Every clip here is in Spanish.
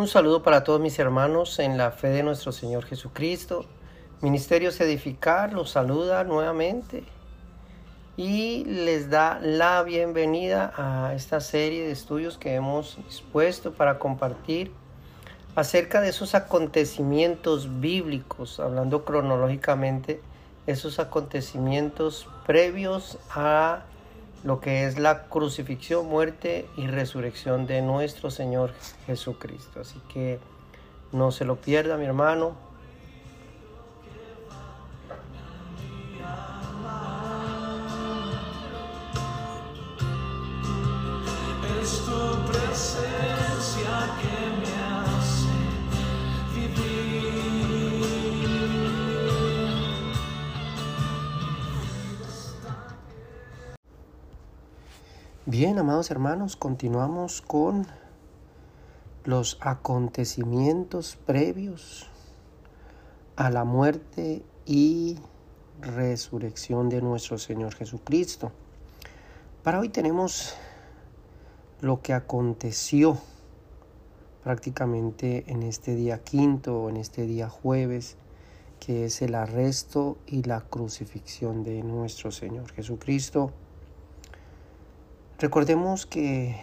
Un saludo para todos mis hermanos en la fe de nuestro Señor Jesucristo. Ministerios Edificar los saluda nuevamente y les da la bienvenida a esta serie de estudios que hemos dispuesto para compartir acerca de esos acontecimientos bíblicos, hablando cronológicamente, esos acontecimientos previos a lo que es la crucifixión, muerte y resurrección de nuestro Señor Jesucristo. Así que no se lo pierda, mi hermano. Bien, amados hermanos, continuamos con los acontecimientos previos a la muerte y resurrección de nuestro Señor Jesucristo. Para hoy tenemos lo que aconteció prácticamente en este día quinto en este día jueves, que es el arresto y la crucifixión de nuestro Señor Jesucristo. Recordemos que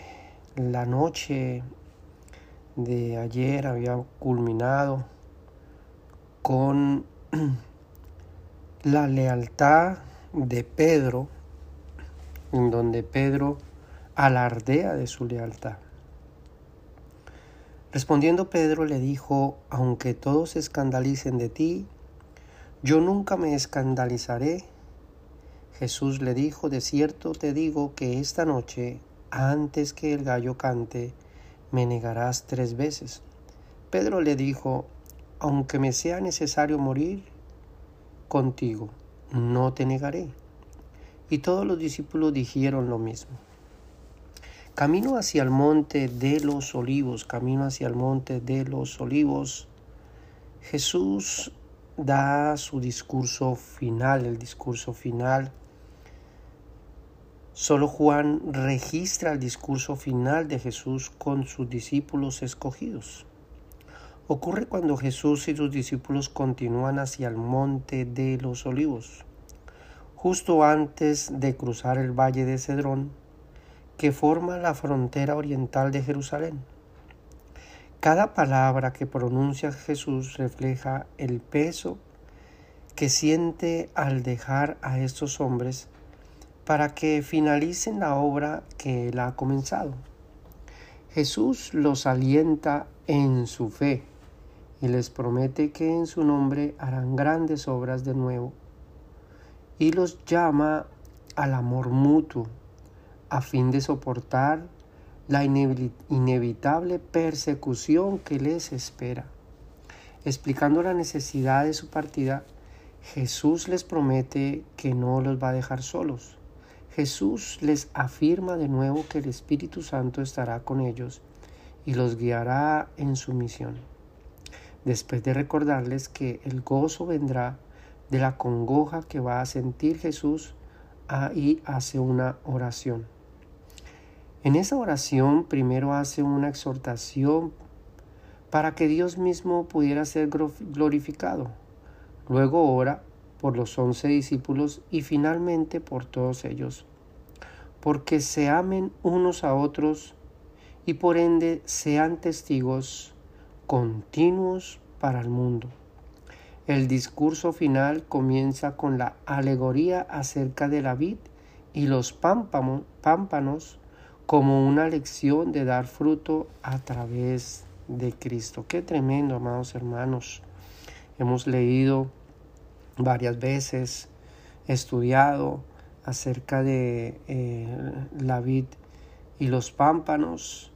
la noche de ayer había culminado con la lealtad de Pedro, en donde Pedro alardea de su lealtad. Respondiendo Pedro le dijo, aunque todos se escandalicen de ti, yo nunca me escandalizaré Jesús le dijo, de cierto te digo que esta noche, antes que el gallo cante, me negarás tres veces. Pedro le dijo, aunque me sea necesario morir contigo, no te negaré. Y todos los discípulos dijeron lo mismo. Camino hacia el monte de los olivos, camino hacia el monte de los olivos, Jesús da su discurso final, el discurso final Solo Juan registra el discurso final de Jesús con sus discípulos escogidos. Ocurre cuando Jesús y sus discípulos continúan hacia el monte de los olivos, justo antes de cruzar el valle de Cedrón, que forma la frontera oriental de Jerusalén. Cada palabra que pronuncia Jesús refleja el peso que siente al dejar a estos hombres para que finalicen la obra que él ha comenzado. Jesús los alienta en su fe y les promete que en su nombre harán grandes obras de nuevo y los llama al amor mutuo a fin de soportar la inevitable persecución que les espera. Explicando la necesidad de su partida, Jesús les promete que no los va a dejar solos Jesús les afirma de nuevo que el Espíritu Santo estará con ellos y los guiará en su misión. Después de recordarles que el gozo vendrá de la congoja que va a sentir Jesús, ahí hace una oración. En esa oración primero hace una exhortación para que Dios mismo pudiera ser glorificado. Luego ora por los once discípulos y finalmente por todos ellos, porque se amen unos a otros y por ende sean testigos continuos para el mundo. El discurso final comienza con la alegoría acerca de la vid y los pámpanos como una lección de dar fruto a través de Cristo. Qué tremendo, amados hermanos. Hemos leído varias veces, estudiado acerca de eh, la vid y los pámpanos,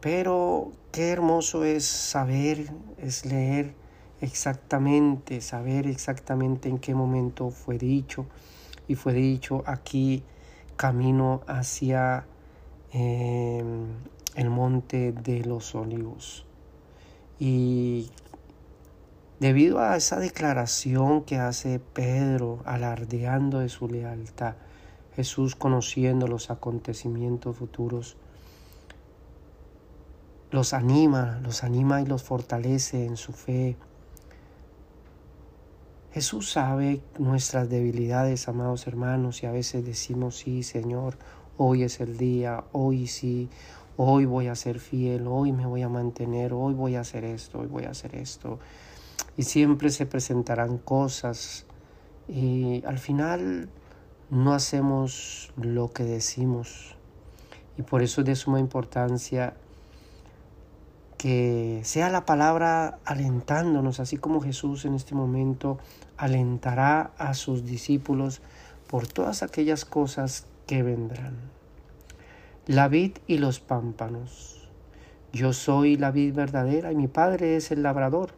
pero qué hermoso es saber, es leer exactamente, saber exactamente en qué momento fue dicho y fue dicho aquí camino hacia em, el monte de los olivos. Y Debido a esa declaración que hace Pedro alardeando de su lealtad, Jesús conociendo los acontecimientos futuros, los anima, los anima y los fortalece en su fe. Jesús sabe nuestras debilidades, amados hermanos, y a veces decimos, sí, Señor, hoy es el día, hoy sí, hoy voy a ser fiel, hoy me voy a mantener, hoy voy a hacer esto, hoy voy a hacer esto. Y siempre se presentarán cosas y al final no hacemos lo que decimos. Y por eso es de suma importancia que sea la palabra alentándonos, así como Jesús en este momento alentará a sus discípulos por todas aquellas cosas que vendrán. La vid y los pámpanos. Yo soy la vid verdadera y mi Padre es el labrador.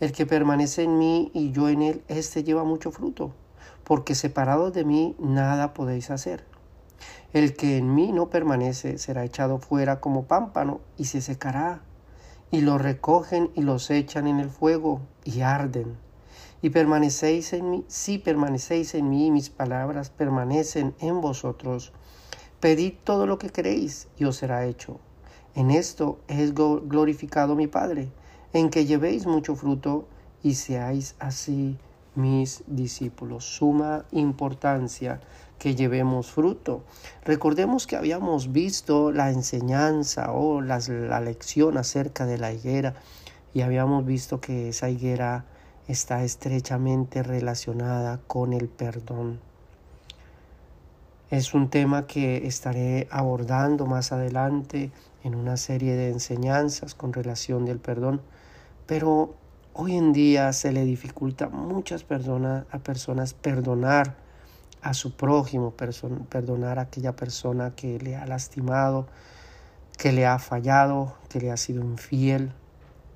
El que permanece en mí y yo en él, éste lleva mucho fruto, porque separados de mí nada podéis hacer. El que en mí no permanece será echado fuera como pámpano y se secará, y lo recogen y los echan en el fuego y arden. Y permanecéis en mí, si permanecéis en mí, mis palabras permanecen en vosotros, Pedid todo lo que queréis y os será hecho. En esto es glorificado mi Padre, en que llevéis mucho fruto y seáis así mis discípulos. Suma importancia que llevemos fruto. Recordemos que habíamos visto la enseñanza o la lección acerca de la higuera y habíamos visto que esa higuera está estrechamente relacionada con el perdón. Es un tema que estaré abordando más adelante en una serie de enseñanzas con relación del perdón, pero hoy en día se le dificulta a muchas personas, a personas perdonar a su prójimo, perdonar a aquella persona que le ha lastimado, que le ha fallado, que le ha sido infiel.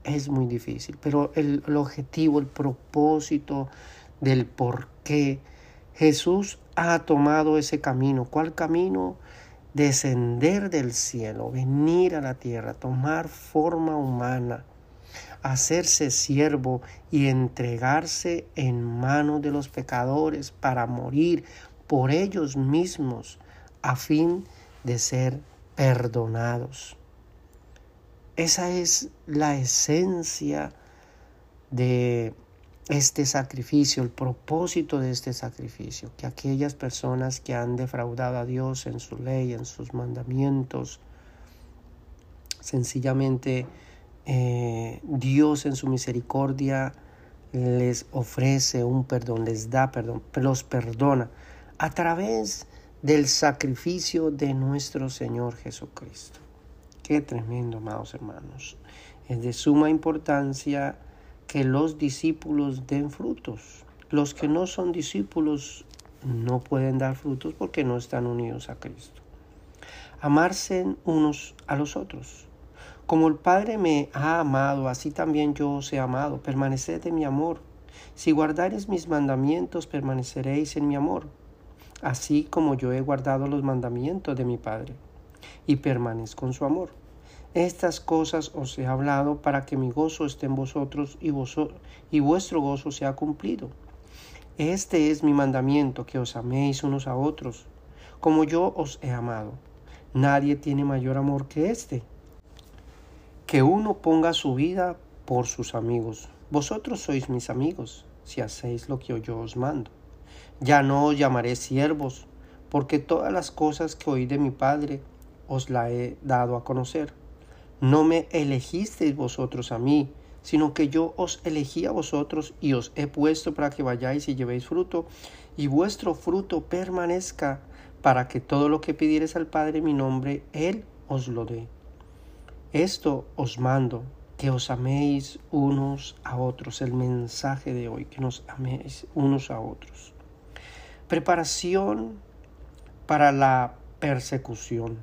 Es muy difícil, pero el, el objetivo, el propósito del por qué Jesús ha tomado ese camino. ¿Cuál camino? Descender del cielo, venir a la tierra, tomar forma humana, hacerse siervo y entregarse en manos de los pecadores para morir por ellos mismos a fin de ser perdonados. Esa es la esencia de este sacrificio, el propósito de este sacrificio, que aquellas personas que han defraudado a Dios en su ley, en sus mandamientos, sencillamente eh, Dios en su misericordia les ofrece un perdón, les da perdón, los perdona a través del sacrificio de nuestro Señor Jesucristo. Qué tremendo, amados hermanos. Es de suma importancia que los discípulos den frutos. Los que no son discípulos no pueden dar frutos porque no están unidos a Cristo. Amarse unos a los otros. Como el Padre me ha amado, así también yo os he amado. Permaneced en mi amor. Si guardareis mis mandamientos, permaneceréis en mi amor, así como yo he guardado los mandamientos de mi Padre, y permanezco en su amor. Estas cosas os he hablado para que mi gozo esté en vosotros y, y vuestro gozo sea cumplido. Este es mi mandamiento, que os améis unos a otros, como yo os he amado. Nadie tiene mayor amor que este, que uno ponga su vida por sus amigos. Vosotros sois mis amigos, si hacéis lo que yo os mando. Ya no os llamaré siervos, porque todas las cosas que oí de mi Padre os la he dado a conocer. No me elegisteis vosotros a mí, sino que yo os elegí a vosotros y os he puesto para que vayáis y llevéis fruto, y vuestro fruto permanezca, para que todo lo que pidiereis al Padre en mi nombre, Él os lo dé. Esto os mando, que os améis unos a otros, el mensaje de hoy, que nos améis unos a otros. Preparación para la persecución.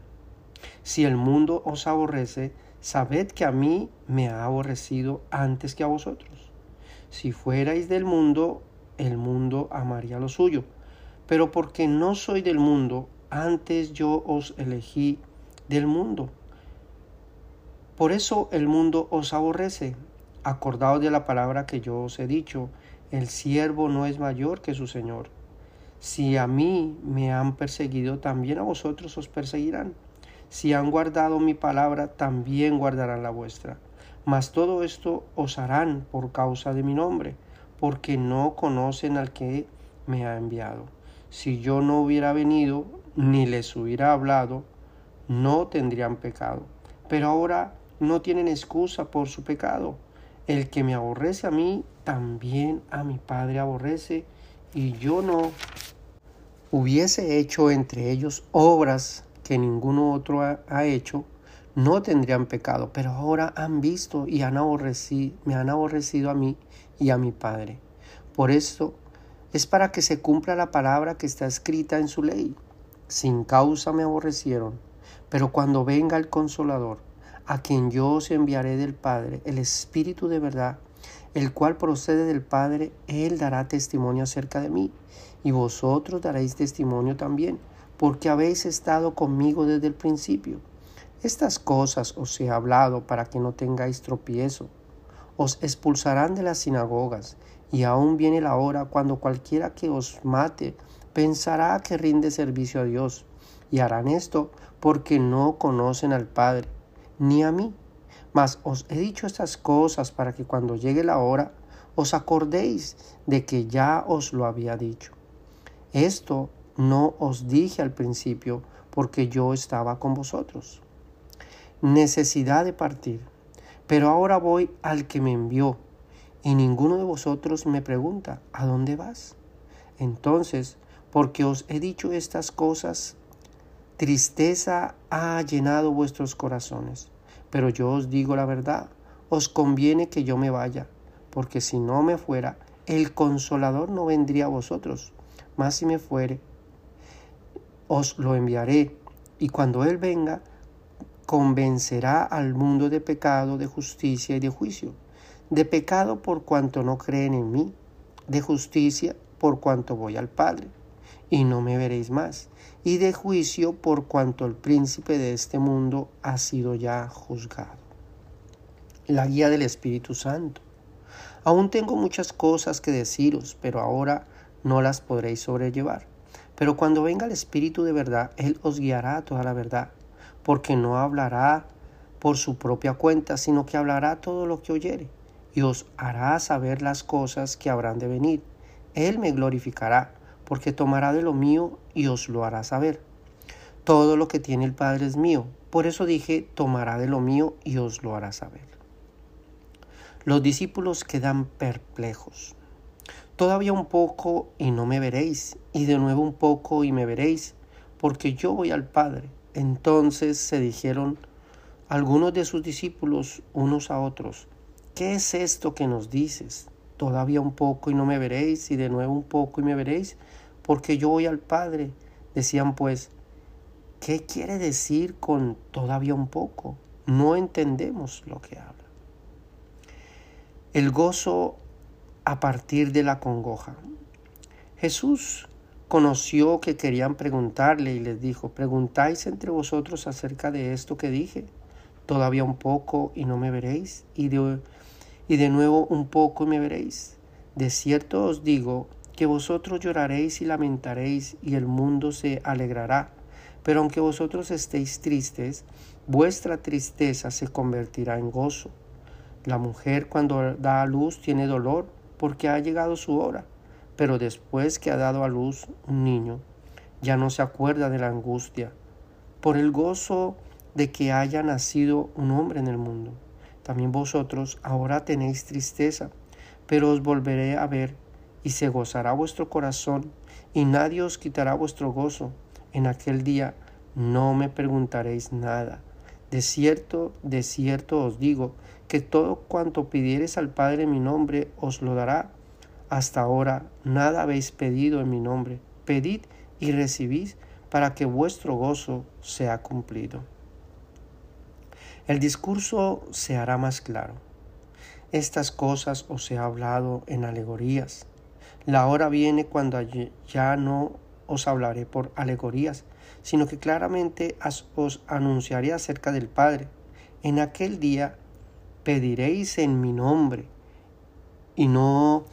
Si el mundo os aborrece, sabed que a mí me ha aborrecido antes que a vosotros. Si fuerais del mundo, el mundo amaría lo suyo, pero porque no soy del mundo, antes yo os elegí del mundo. Por eso el mundo os aborrece. Acordaos de la palabra que yo os he dicho, el siervo no es mayor que su Señor. Si a mí me han perseguido, también a vosotros os perseguirán. Si han guardado mi palabra, también guardarán la vuestra. Mas todo esto os harán por causa de mi nombre, porque no conocen al que me ha enviado. Si yo no hubiera venido, ni les hubiera hablado, no tendrían pecado. Pero ahora no tienen excusa por su pecado. El que me aborrece a mí, también a mi Padre aborrece, y yo no hubiese hecho entre ellos obras que ninguno otro ha, hecho, no tendrían pecado, pero ahora han visto y han aborrecido, me han aborrecido a mí y a mi Padre. Por esto es para que se cumpla la palabra que está escrita en su ley. Sin causa me aborrecieron, pero cuando venga el consolador, a quien yo os enviaré del Padre, el Espíritu de verdad, el cual procede del Padre, Él dará testimonio acerca de mí, y vosotros daréis testimonio también, porque habéis estado conmigo desde el principio. Estas cosas os he hablado para que no tengáis tropiezo. Os expulsarán de las sinagogas, y aún viene la hora cuando cualquiera que os mate pensará que rinde servicio a Dios, y harán esto porque no conocen al Padre, ni a mí. Mas os he dicho estas cosas para que cuando llegue la hora os acordéis de que ya os lo había dicho. Esto no os dije al principio porque yo estaba con vosotros. Necesidad de partir. Pero ahora voy al que me envió, y ninguno de vosotros me pregunta, ¿a dónde vas? Entonces, porque os he dicho estas cosas, tristeza ha llenado vuestros corazones. Pero yo os digo la verdad, os conviene que yo me vaya, porque si no me fuera, el consolador no vendría a vosotros, mas si me fuere, os lo enviaré, y cuando Él venga, convencerá al mundo de pecado, de justicia y de juicio. De pecado por cuanto no creen en mí, de justicia por cuanto voy al Padre, y no me veréis más, y de juicio por cuanto el príncipe de este mundo ha sido ya juzgado. La guía del Espíritu Santo. Aún tengo muchas cosas que deciros, pero ahora no las podréis sobrellevar. Pero cuando venga el Espíritu de verdad, Él os guiará a toda la verdad, porque no hablará por su propia cuenta, sino que hablará todo lo que oyere, y os hará saber las cosas que habrán de venir. Él me glorificará, porque tomará de lo mío y os lo hará saber. Todo lo que tiene el Padre es mío, por eso dije, tomará de lo mío y os lo hará saber. Los discípulos quedan perplejos. Todavía un poco y no me veréis, y de nuevo un poco y me veréis, porque yo voy al Padre. Entonces se dijeron algunos de sus discípulos unos a otros, ¿qué es esto que nos dices? Todavía un poco y no me veréis, y de nuevo un poco y me veréis, porque yo voy al Padre. Decían pues, ¿qué quiere decir con todavía un poco? No entendemos lo que habla. El gozo a partir de la congoja. Jesús conoció que querían preguntarle y les dijo, ¿preguntáis entre vosotros acerca de esto que dije? Todavía un poco y no me veréis, y de, y de nuevo un poco y me veréis. De cierto os digo que vosotros lloraréis y lamentaréis, y el mundo se alegrará. Pero aunque vosotros estéis tristes, vuestra tristeza se convertirá en gozo. La mujer cuando da a luz tiene dolor porque ha llegado su hora, pero después que ha dado a luz un niño, ya no se acuerda de la angustia, por el gozo de que haya nacido un hombre en el mundo. También vosotros ahora tenéis tristeza, pero os volveré a ver y se gozará vuestro corazón y nadie os quitará vuestro gozo. En aquel día no me preguntaréis nada. De cierto, de cierto os digo que todo cuanto pidiereis al Padre en mi nombre os lo dará. Hasta ahora nada habéis pedido en mi nombre. Pedid y recibís para que vuestro gozo sea cumplido. El discurso se hará más claro. Estas cosas os he hablado en alegorías. La hora viene cuando ya no os hablaré por alegorías, sino que claramente os anunciaré acerca del Padre. En aquel día pediréis en mi nombre, y no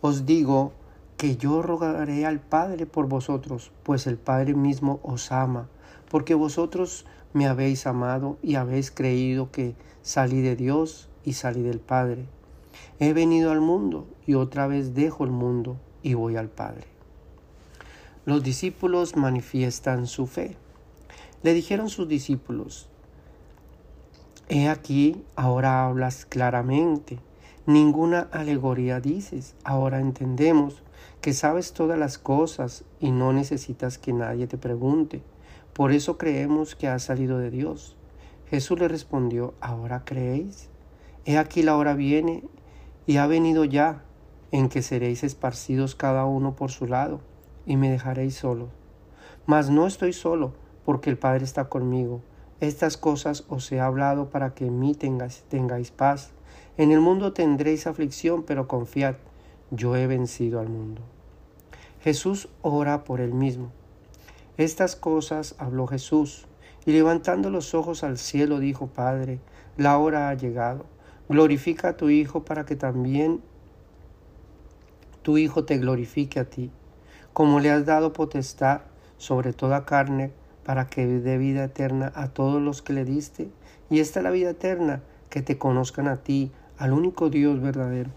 os digo que yo rogaré al Padre por vosotros, pues el Padre mismo os ama, porque vosotros me habéis amado y habéis creído que salí de Dios y salí del Padre. He venido al mundo y otra vez dejo el mundo y voy al Padre. Los discípulos manifiestan su fe. Le dijeron sus discípulos, He aquí, ahora hablas claramente, ninguna alegoría dices, ahora entendemos que sabes todas las cosas y no necesitas que nadie te pregunte. Por eso creemos que has salido de Dios. Jesús le respondió, ¿ahora creéis? He aquí la hora viene y ha venido ya en que seréis esparcidos cada uno por su lado y me dejaréis solo. Mas no estoy solo, porque el Padre está conmigo. Estas cosas os he hablado para que en mí tengáis, tengáis paz. En el mundo tendréis aflicción, pero confiad, yo he vencido al mundo. Jesús ora por él mismo. Estas cosas habló Jesús, y levantando los ojos al cielo dijo, Padre, la hora ha llegado. Glorifica a tu Hijo para que también tu Hijo te glorifique a ti, como le has dado potestad sobre toda carne, para que dé vida eterna a todos los que le diste. Y esta es la vida eterna, que te conozcan a ti, al único Dios verdadero,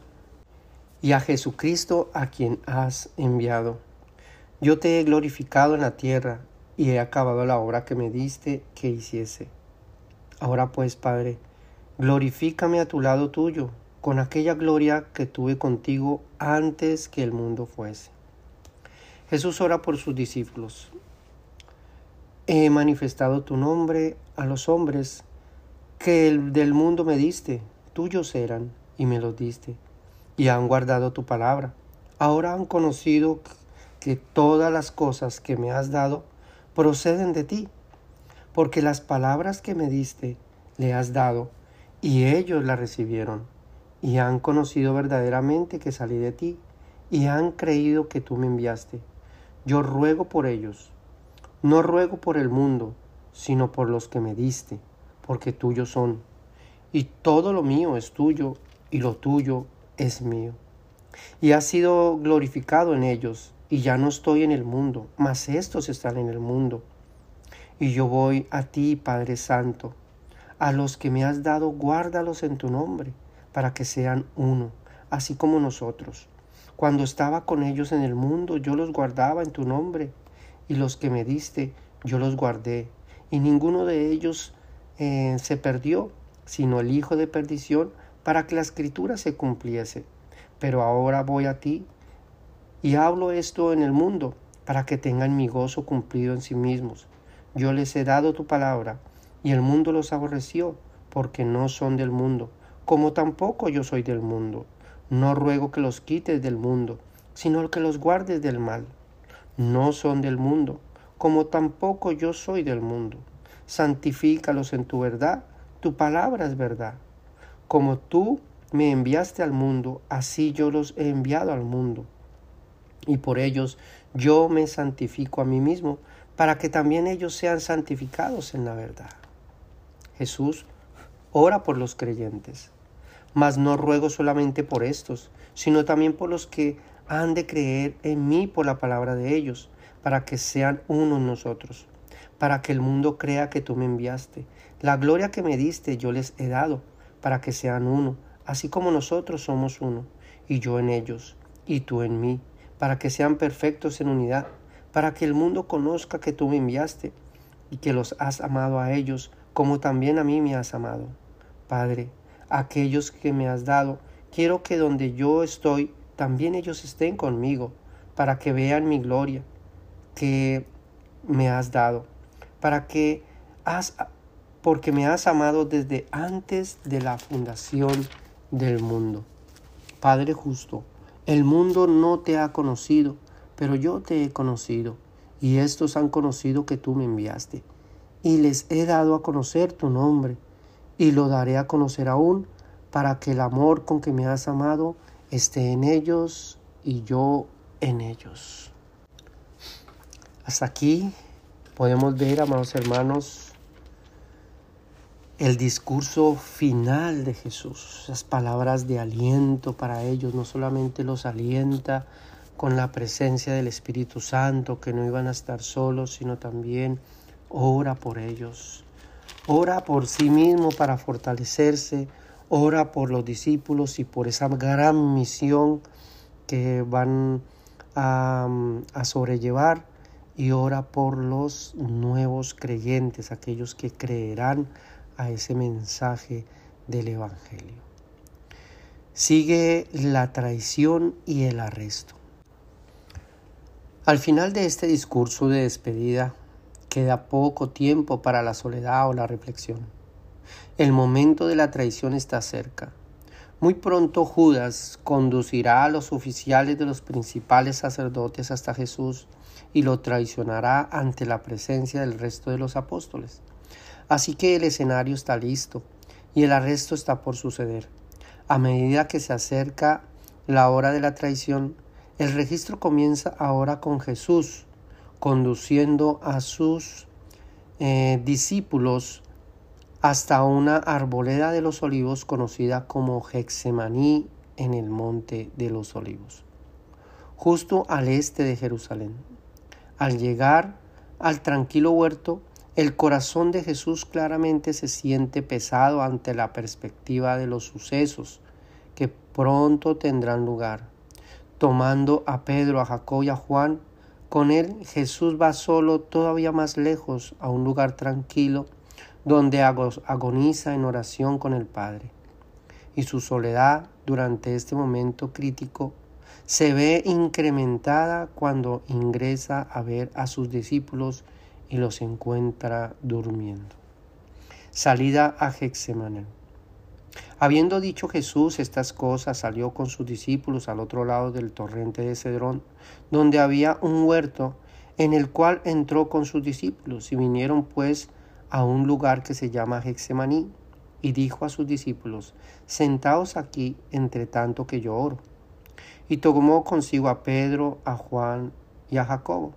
y a Jesucristo a quien has enviado. Yo te he glorificado en la tierra y he acabado la obra que me diste que hiciese. Ahora pues, Padre, glorifícame a tu lado tuyo, con aquella gloria que tuve contigo antes que el mundo fuese. Jesús ora por sus discípulos. He manifestado tu nombre a los hombres que el del mundo me diste, tuyos eran y me los diste, y han guardado tu palabra. Ahora han conocido que todas las cosas que me has dado proceden de ti, porque las palabras que me diste le has dado, y ellos las recibieron, y han conocido verdaderamente que salí de ti, y han creído que tú me enviaste. Yo ruego por ellos, no ruego por el mundo, sino por los que me diste, porque tuyos son, y todo lo mío es tuyo, y lo tuyo es mío. Y has sido glorificado en ellos, y ya no estoy en el mundo, mas estos están en el mundo. Y yo voy a ti, Padre Santo, a los que me has dado, guárdalos en tu nombre, para que sean uno, así como nosotros. Cuando estaba con ellos en el mundo, yo los guardaba en tu nombre, y los que me diste, yo los guardé, y ninguno de ellos eh, se perdió, sino el Hijo de perdición, para que la escritura se cumpliese. Pero ahora voy a ti, y hablo esto en el mundo, para que tengan mi gozo cumplido en sí mismos. Yo les he dado tu palabra, y el mundo los aborreció, porque no son del mundo, como tampoco yo soy del mundo. No ruego que los quites del mundo, sino que los guardes del mal. No son del mundo, como tampoco yo soy del mundo. Santifícalos en tu verdad, tu palabra es verdad. Como tú me enviaste al mundo, así yo los he enviado al mundo y por ellos yo me santifico a mí mismo, para que también ellos sean santificados en la verdad. Jesús ora por los creyentes, mas no ruego solamente por estos, sino también por los que han de creer en mí por la palabra de ellos, para que sean uno en nosotros, para que el mundo crea que tú me enviaste. La gloria que me diste yo les he dado, para que sean uno, así como nosotros somos uno, y yo en ellos, y tú en mí para que sean perfectos en unidad, para que el mundo conozca que tú me enviaste y que los has amado a ellos como también a mí me has amado. Padre, aquellos que me has dado, quiero que donde yo estoy, también ellos estén conmigo, para que vean mi gloria que me has dado, para que has, porque me has amado desde antes de la fundación del mundo. Padre justo, el mundo no te ha conocido, pero yo te he conocido, y estos han conocido que tú me enviaste. Y les he dado a conocer tu nombre, y lo daré a conocer aún, para que el amor con que me has amado esté en ellos y yo en ellos. Hasta aquí podemos ver, amados hermanos, el discurso final de Jesús, esas palabras de aliento para ellos, no solamente los alienta con la presencia del Espíritu Santo, que no iban a estar solos, sino también ora por ellos, ora por sí mismo para fortalecerse, ora por los discípulos y por esa gran misión que van a, a sobrellevar y ora por los nuevos creyentes, aquellos que creerán a ese mensaje del Evangelio. Sigue la traición y el arresto. Al final de este discurso de despedida queda poco tiempo para la soledad o la reflexión. El momento de la traición está cerca. Muy pronto Judas conducirá a los oficiales de los principales sacerdotes hasta Jesús y lo traicionará ante la presencia del resto de los apóstoles. Así que el escenario está listo y el arresto está por suceder. A medida que se acerca la hora de la traición, el registro comienza ahora con Jesús conduciendo a sus eh, discípulos hasta una arboleda de los olivos conocida como Hexemaní en el monte de los olivos, justo al este de Jerusalén. Al llegar al tranquilo huerto, el corazón de Jesús claramente se siente pesado ante la perspectiva de los sucesos que pronto tendrán lugar. Tomando a Pedro, a Jacob y a Juan, con él Jesús va solo todavía más lejos a un lugar tranquilo donde agoniza en oración con el Padre. Y su soledad durante este momento crítico se ve incrementada cuando ingresa a ver a sus discípulos y los encuentra durmiendo. Salida a Hexemaní. Habiendo dicho Jesús estas cosas, salió con sus discípulos al otro lado del torrente de Cedrón, donde había un huerto, en el cual entró con sus discípulos, y vinieron pues a un lugar que se llama Hexemaní, y dijo a sus discípulos, Sentaos aquí entre tanto que yo oro. Y tomó consigo a Pedro, a Juan y a Jacobo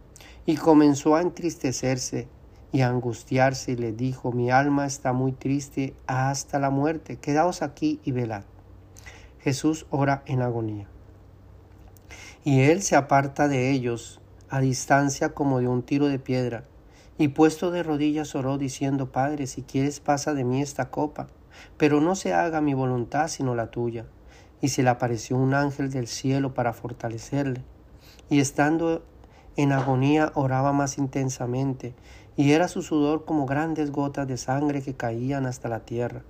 y comenzó a entristecerse y angustiarse le dijo, mi alma está muy triste hasta la muerte, quedaos aquí y velad. Jesús ora en agonía. Y él se aparta de ellos a distancia como de un tiro de piedra, y puesto de rodillas oró diciendo, Padre, si quieres pasa de mí esta copa, pero no se haga mi voluntad sino la tuya. Y se le apareció un ángel del cielo para fortalecerle. Y estando en agonía oraba más intensamente, y era su sudor como grandes gotas de sangre que caían hasta la tierra.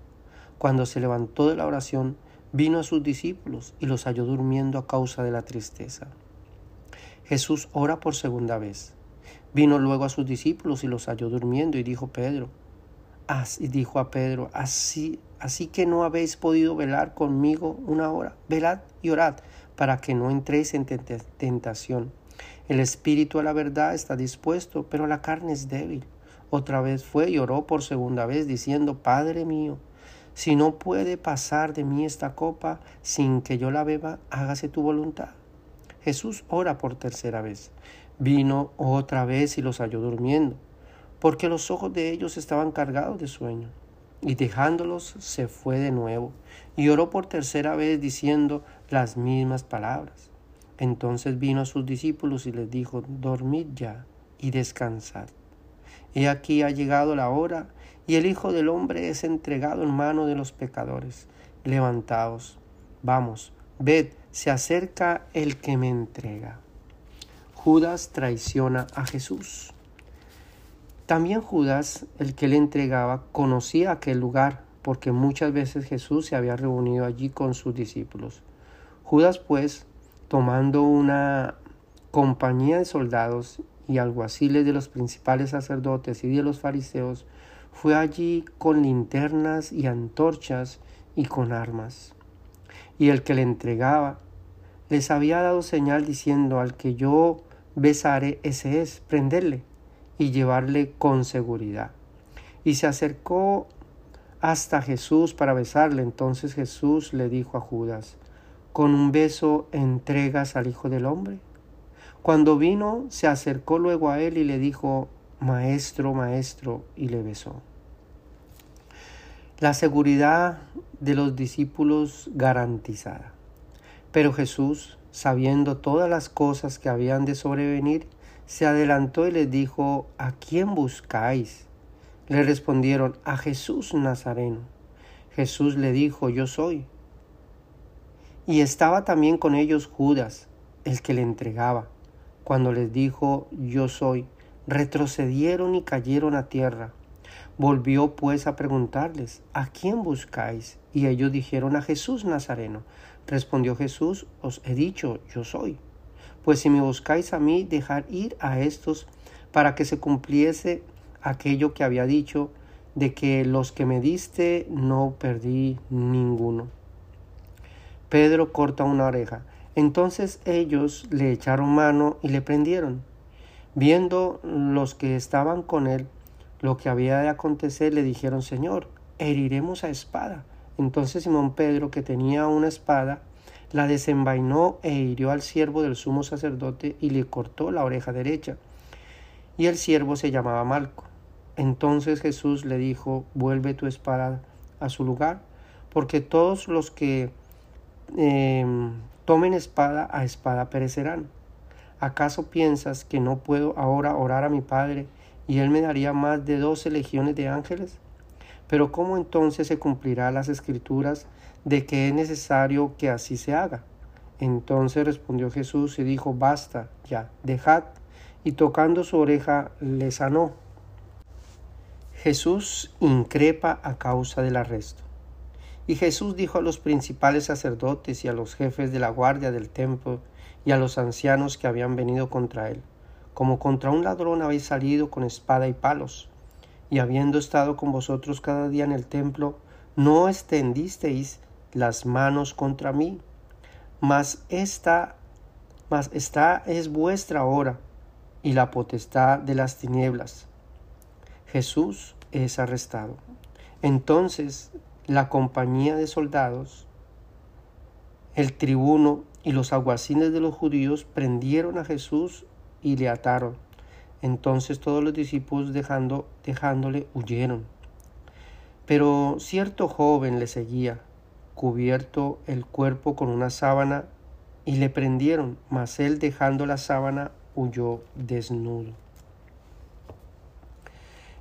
Cuando se levantó de la oración, vino a sus discípulos y los halló durmiendo a causa de la tristeza. Jesús ora por segunda vez. Vino luego a sus discípulos y los halló durmiendo y dijo Pedro, así dijo a Pedro, así, así que no habéis podido velar conmigo una hora, velad y orad para que no entréis en tentación. El espíritu a la verdad está dispuesto, pero la carne es débil. Otra vez fue y oró por segunda vez, diciendo, Padre mío, si no puede pasar de mí esta copa sin que yo la beba, hágase tu voluntad. Jesús ora por tercera vez. Vino otra vez y los halló durmiendo, porque los ojos de ellos estaban cargados de sueño. Y dejándolos se fue de nuevo, y oró por tercera vez diciendo las mismas palabras. Entonces vino a sus discípulos y les dijo, dormid ya y descansad. He aquí ha llegado la hora y el Hijo del Hombre es entregado en mano de los pecadores. Levantaos, vamos, ved, se acerca el que me entrega. Judas traiciona a Jesús. También Judas, el que le entregaba, conocía aquel lugar, porque muchas veces Jesús se había reunido allí con sus discípulos. Judas, pues, tomando una compañía de soldados y alguaciles de los principales sacerdotes y de los fariseos, fue allí con linternas y antorchas y con armas. Y el que le entregaba les había dado señal diciendo al que yo besare ese es, prenderle y llevarle con seguridad. Y se acercó hasta Jesús para besarle. Entonces Jesús le dijo a Judas, ¿con un beso entregas al Hijo del Hombre? Cuando vino, se acercó luego a él y le dijo, Maestro, Maestro, y le besó. La seguridad de los discípulos garantizada. Pero Jesús, sabiendo todas las cosas que habían de sobrevenir, se adelantó y les dijo, ¿a quién buscáis? Le respondieron, a Jesús Nazareno. Jesús le dijo, yo soy. Y estaba también con ellos Judas, el que le entregaba. Cuando les dijo, yo soy, retrocedieron y cayeron a tierra. Volvió pues a preguntarles, ¿a quién buscáis? Y ellos dijeron, a Jesús Nazareno. Respondió Jesús, os he dicho, yo soy. Pues si me buscáis a mí, dejar ir a estos para que se cumpliese aquello que había dicho, de que los que me diste no perdí ninguno. Pedro corta una oreja. Entonces ellos le echaron mano y le prendieron. Viendo los que estaban con él lo que había de acontecer, le dijeron, Señor, heriremos a espada. Entonces Simón Pedro, que tenía una espada, la desenvainó e hirió al siervo del sumo sacerdote y le cortó la oreja derecha. Y el siervo se llamaba Malco. Entonces Jesús le dijo, vuelve tu espada a su lugar, porque todos los que em, tomen espada a espada perecerán. ¿Acaso piensas que no puedo ahora orar a mi Padre y él me daría más de doce legiones de ángeles? Pero ¿cómo entonces se cumplirá las escrituras de que es necesario que así se haga? Entonces respondió Jesús y dijo, basta ya, dejad, y tocando su oreja le sanó. Jesús increpa a causa del arresto. Y Jesús dijo a los principales sacerdotes y a los jefes de la guardia del templo y a los ancianos que habían venido contra él, como contra un ladrón habéis salido con espada y palos, y habiendo estado con vosotros cada día en el templo, no extendisteis las manos contra mí. Mas esta, mas esta es vuestra hora y la potestad de las tinieblas. Jesús es arrestado. Entonces la compañía de soldados, el tribuno y los alguaciles de los judíos prendieron a Jesús y le ataron entonces todos los discípulos dejándole huyeron. Pero cierto joven le seguía, cubierto el cuerpo con una sábana, y le prendieron, mas él dejando la sábana huyó desnudo.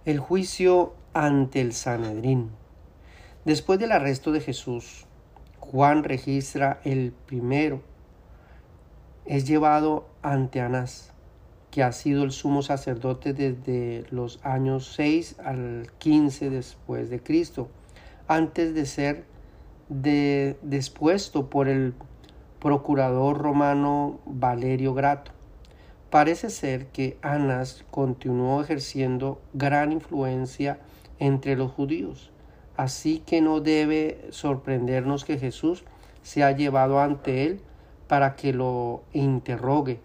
El juicio ante el Sanedrín. Después del arresto de Jesús, Juan registra el primero. Es llevado ante Anás que ha sido el sumo sacerdote desde los años 6 al 15 después de Cristo, antes de ser de, despuesto por el procurador romano Valerio Grato. Parece ser que Anás continuó ejerciendo gran influencia entre los judíos, así que no debe sorprendernos que Jesús se ha llevado ante él para que lo interrogue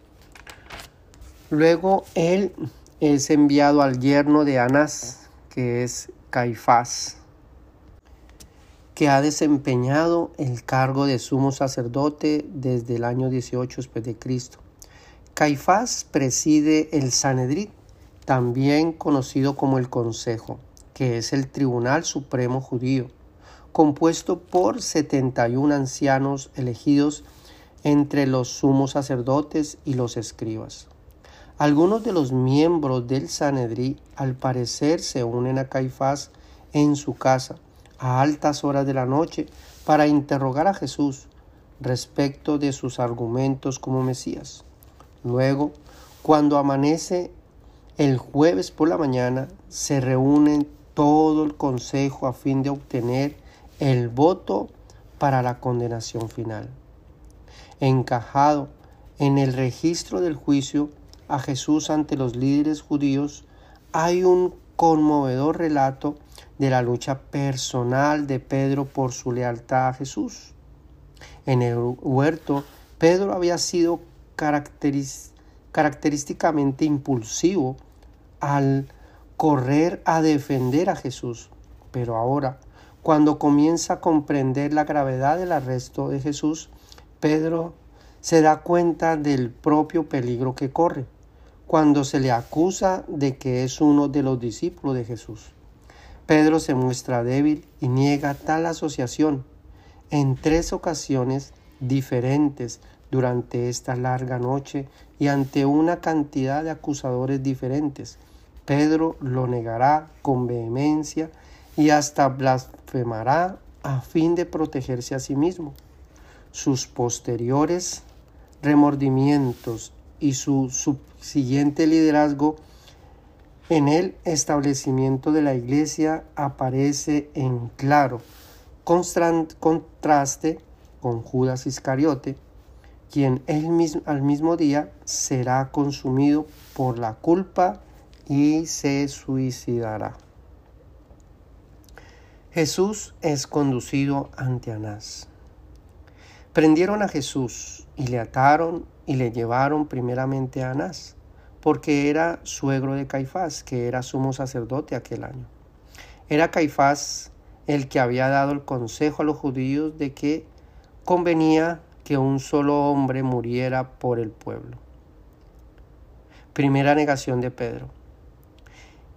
Luego él es enviado al yerno de Anás, que es Caifás, que ha desempeñado el cargo de sumo sacerdote desde el año 18 después de Cristo. Caifás preside el Sanedrín, también conocido como el Consejo, que es el Tribunal Supremo Judío, compuesto por 71 ancianos elegidos entre los sumos sacerdotes y los escribas. Algunos de los miembros del Sanedrí al parecer se unen a Caifás en su casa a altas horas de la noche para interrogar a Jesús respecto de sus argumentos como Mesías. Luego, cuando amanece el jueves por la mañana, se reúnen todo el consejo a fin de obtener el voto para la condenación final. Encajado en el registro del juicio, a Jesús ante los líderes judíos, hay un conmovedor relato de la lucha personal de Pedro por su lealtad a Jesús. En el huerto, Pedro había sido característicamente impulsivo al correr a defender a Jesús, pero ahora, Cuando comienza a comprender la gravedad del arresto de Jesús, Pedro se da cuenta del propio peligro que corre cuando se le acusa de que es uno de los discípulos de Jesús. Pedro se muestra débil y niega tal asociación en tres ocasiones diferentes durante esta larga noche y ante una cantidad de acusadores diferentes. Pedro lo negará con vehemencia y hasta blasfemará a fin de protegerse a sí mismo. Sus posteriores remordimientos y su subsiguiente liderazgo en el establecimiento de la iglesia aparece en claro contraste con Judas Iscariote, quien mismo, al mismo día será consumido por la culpa y se suicidará. Jesús es conducido ante Anás. Prendieron a Jesús y le ataron y le llevaron primeramente a Anás, porque era suegro de Caifás, que era sumo sacerdote aquel año. Era Caifás el que había dado el consejo a los judíos de que convenía que un solo hombre muriera por el pueblo. Primera negación de Pedro.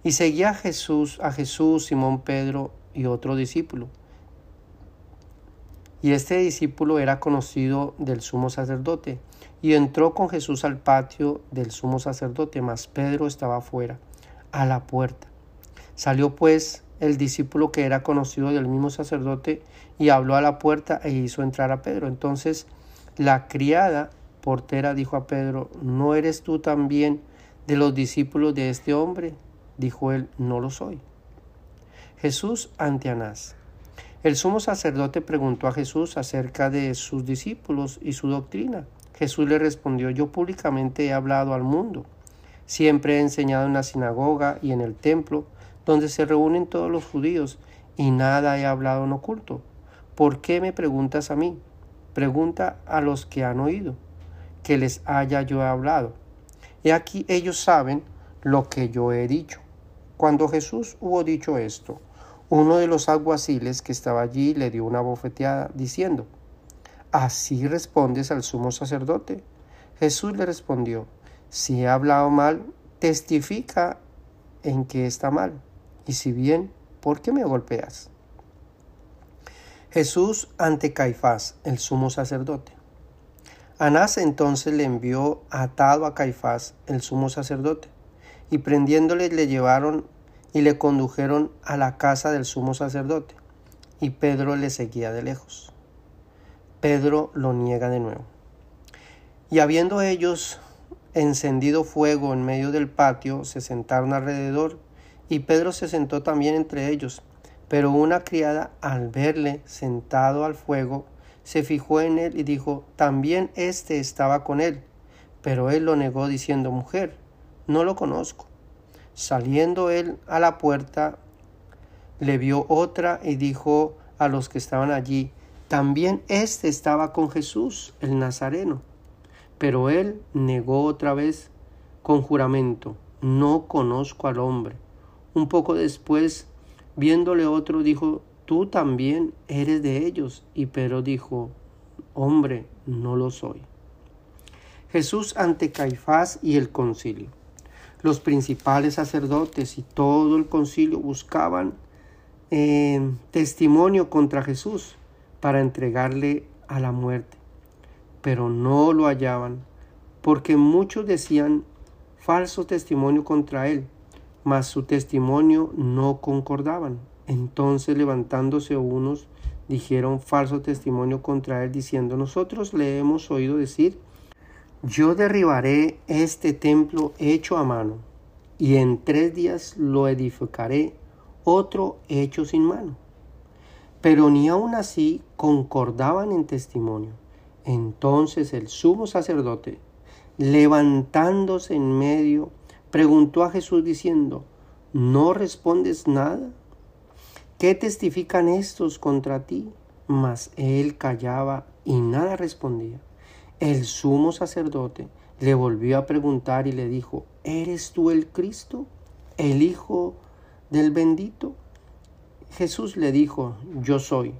Y seguía a Jesús, a Jesús, Simón Pedro y otro discípulo. Y este discípulo era conocido del sumo sacerdote, y entró con Jesús al patio del sumo sacerdote, mas Pedro estaba afuera, a la puerta. Salió pues el discípulo que era conocido del mismo sacerdote y habló a la puerta e hizo entrar a Pedro. Entonces la criada portera dijo a Pedro, ¿no eres tú también de los discípulos de este hombre? Dijo él, no lo soy. Jesús ante Anás. El sumo sacerdote preguntó a Jesús acerca de sus discípulos y su doctrina. Jesús le respondió, yo públicamente he hablado al mundo. Siempre he enseñado en la sinagoga y en el templo, donde se reúnen todos los judíos, y nada he hablado en oculto. ¿Por qué me preguntas a mí? Pregunta a los que han oído, que les haya yo hablado. Y aquí ellos saben lo que yo he dicho. Cuando Jesús hubo dicho esto, uno de los alguaciles que estaba allí le dio una bofeteada, diciendo, ¿Así respondes al sumo sacerdote? Jesús le respondió, si he hablado mal, testifica en que está mal, y si bien, ¿por qué me golpeas? Jesús ante Caifás, el sumo sacerdote. Anás entonces le envió atado a Caifás, el sumo sacerdote, y prendiéndole le llevaron y le condujeron a la casa del sumo sacerdote, y Pedro le seguía de lejos. Pedro lo niega de nuevo. Y habiendo ellos encendido fuego en medio del patio, se sentaron alrededor, y Pedro se sentó también entre ellos. Pero una criada, al verle sentado al fuego, se fijó en él y dijo, también éste estaba con él. Pero él lo negó diciendo, mujer, no lo conozco. Saliendo él a la puerta, le vio otra y dijo a los que estaban allí, también éste estaba con Jesús, el Nazareno. Pero él negó otra vez con juramento, no conozco al hombre. Un poco después, viéndole otro, dijo, tú también eres de ellos. Y Pedro dijo, hombre, no lo soy. Jesús ante Caifás y el concilio. Los principales sacerdotes y todo el concilio buscaban eh, testimonio contra Jesús para entregarle a la muerte. Pero no lo hallaban, porque muchos decían falso testimonio contra él, mas su testimonio no concordaban. Entonces levantándose unos dijeron falso testimonio contra él, diciendo, nosotros le hemos oído decir, yo derribaré este templo hecho a mano, y en tres días lo edificaré otro hecho sin mano. Pero ni aun así concordaban en testimonio. Entonces el sumo sacerdote, levantándose en medio, preguntó a Jesús diciendo, ¿no respondes nada? ¿Qué testifican estos contra ti? Mas él callaba y nada respondía. El sumo sacerdote le volvió a preguntar y le dijo, ¿eres tú el Cristo, el Hijo del bendito? Jesús le dijo, yo soy,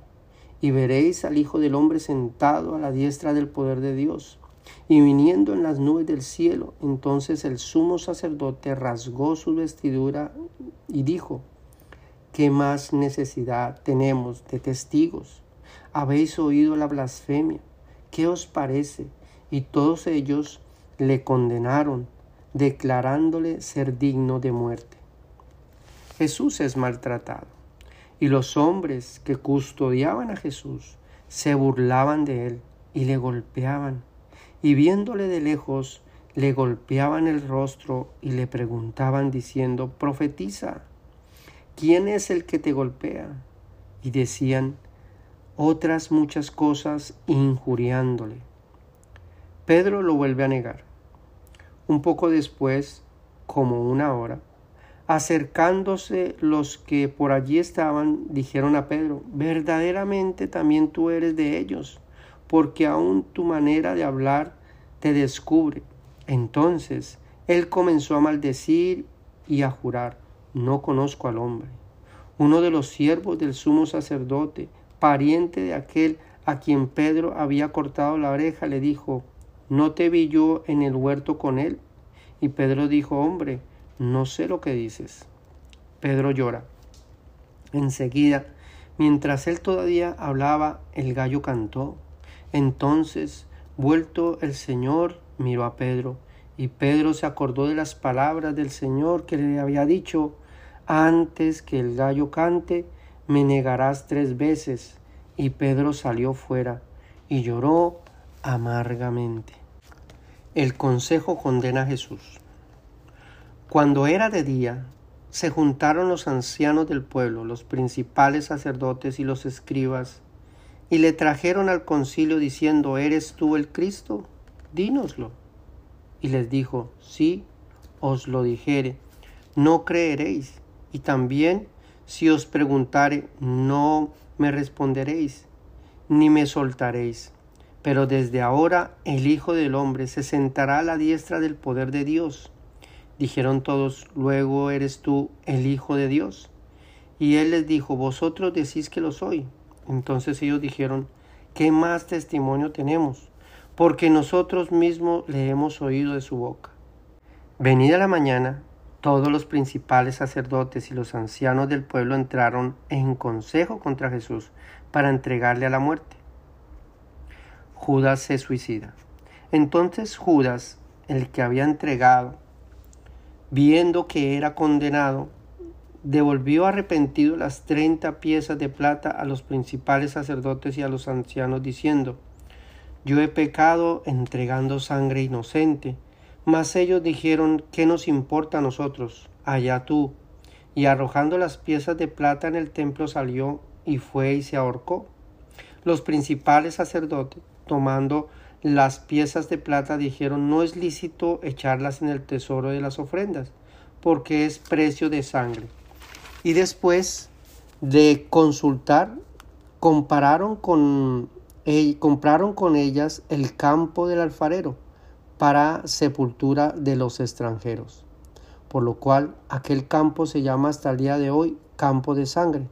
y veréis al Hijo del Hombre sentado a la diestra del poder de Dios, y viniendo en las nubes del cielo. Entonces el sumo sacerdote rasgó su vestidura y dijo, ¿qué más necesidad tenemos de testigos? Habéis oído la blasfemia. ¿Qué os parece? Y todos ellos le condenaron, declarándole ser digno de muerte. Jesús es maltratado y los hombres que custodiaban a Jesús se burlaban de él y le golpeaban, y viéndole de lejos, le golpeaban el rostro y le preguntaban diciendo, profetiza, ¿quién es el que te golpea? Y decían otras muchas cosas injuriándole. Pedro lo vuelve a negar. Un poco después, como una hora, Acercándose los que por allí estaban, dijeron a Pedro, verdaderamente también tú eres de ellos, porque aún tu manera de hablar te descubre. Entonces él comenzó a maldecir y a jurar, no conozco al hombre. Uno de los siervos del sumo sacerdote, pariente de aquel a quien Pedro había cortado la oreja, le dijo, ¿no te vi yo en el huerto con él? Y Pedro dijo, hombre, no sé lo que dices. Pedro llora. Enseguida, mientras él todavía hablaba, el gallo cantó. Entonces, vuelto el Señor, miró a Pedro, y Pedro se acordó de las palabras del Señor que le había dicho, antes que el gallo cante, me negarás tres veces. Y Pedro salió fuera y lloró amargamente. El consejo condena a Jesús. Cuando era de día, se juntaron los ancianos del pueblo, los principales sacerdotes y los escribas, y le trajeron al concilio diciendo, ¿eres tú el Cristo? Dínoslo. Y les dijo, sí, os lo dijere, no creeréis, y también si os preguntare, no me responderéis, ni me soltaréis. Pero desde ahora el Hijo del Hombre se sentará a la diestra del poder de Dios. Dijeron todos, luego eres tú el Hijo de Dios. Y él les dijo, vosotros decís que lo soy. Entonces ellos dijeron, ¿qué más testimonio tenemos? Porque nosotros mismos le hemos oído de su boca. Venida la mañana, todos los principales sacerdotes y los ancianos del pueblo entraron en consejo contra Jesús para entregarle a la muerte. Judas se suicida. Entonces Judas, el que había entregado viendo que era condenado, devolvió arrepentido las treinta piezas de plata a los principales sacerdotes y a los ancianos, diciendo, Yo he pecado entregando sangre inocente. Mas ellos dijeron, ¿qué nos importa a nosotros? Allá tú. Y arrojando las piezas de plata en el templo salió y fue y se ahorcó. Los principales sacerdotes, tomando las piezas de plata dijeron no es lícito echarlas en el tesoro de las ofrendas, porque es precio de sangre. Y después de consultar, compararon con, compraron con ellas el campo del alfarero para sepultura de los extranjeros, por lo cual aquel campo se llama hasta el día de hoy campo de sangre.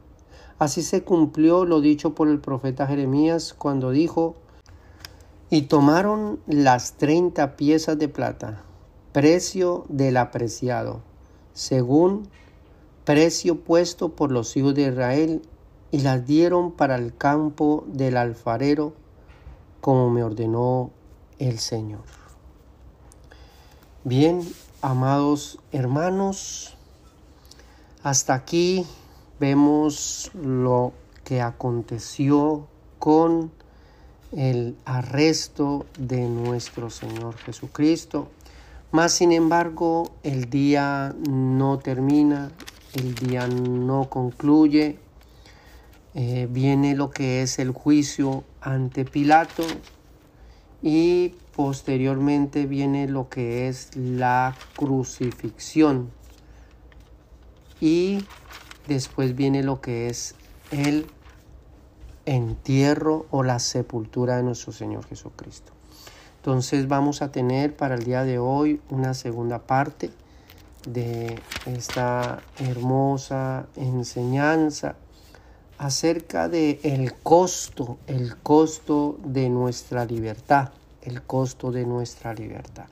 Así se cumplió lo dicho por el profeta Jeremías cuando dijo, y tomaron las treinta piezas de plata, precio del apreciado, según precio puesto por los hijos de Israel, y las dieron para el campo del alfarero, como me ordenó el Señor. Bien, amados hermanos, hasta aquí vemos lo que aconteció con el arresto de nuestro Señor Jesucristo. Mas, sin embargo, el día no termina, el día no concluye. Eh, viene lo que es el juicio ante Pilato y posteriormente viene lo que es la crucifixión y después viene lo que es el entierro o la sepultura de nuestro Señor Jesucristo. Entonces vamos a tener para el día de hoy una segunda parte de esta hermosa enseñanza acerca de el costo, el costo de nuestra libertad, el costo de nuestra libertad.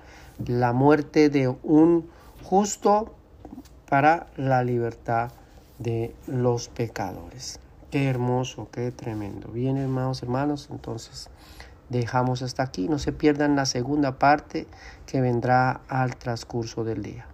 La muerte de un justo para la libertad de los pecadores. Qué hermoso, qué tremendo. Bien, hermanos, hermanos, entonces dejamos hasta aquí. No se pierdan la segunda parte que vendrá al transcurso del día.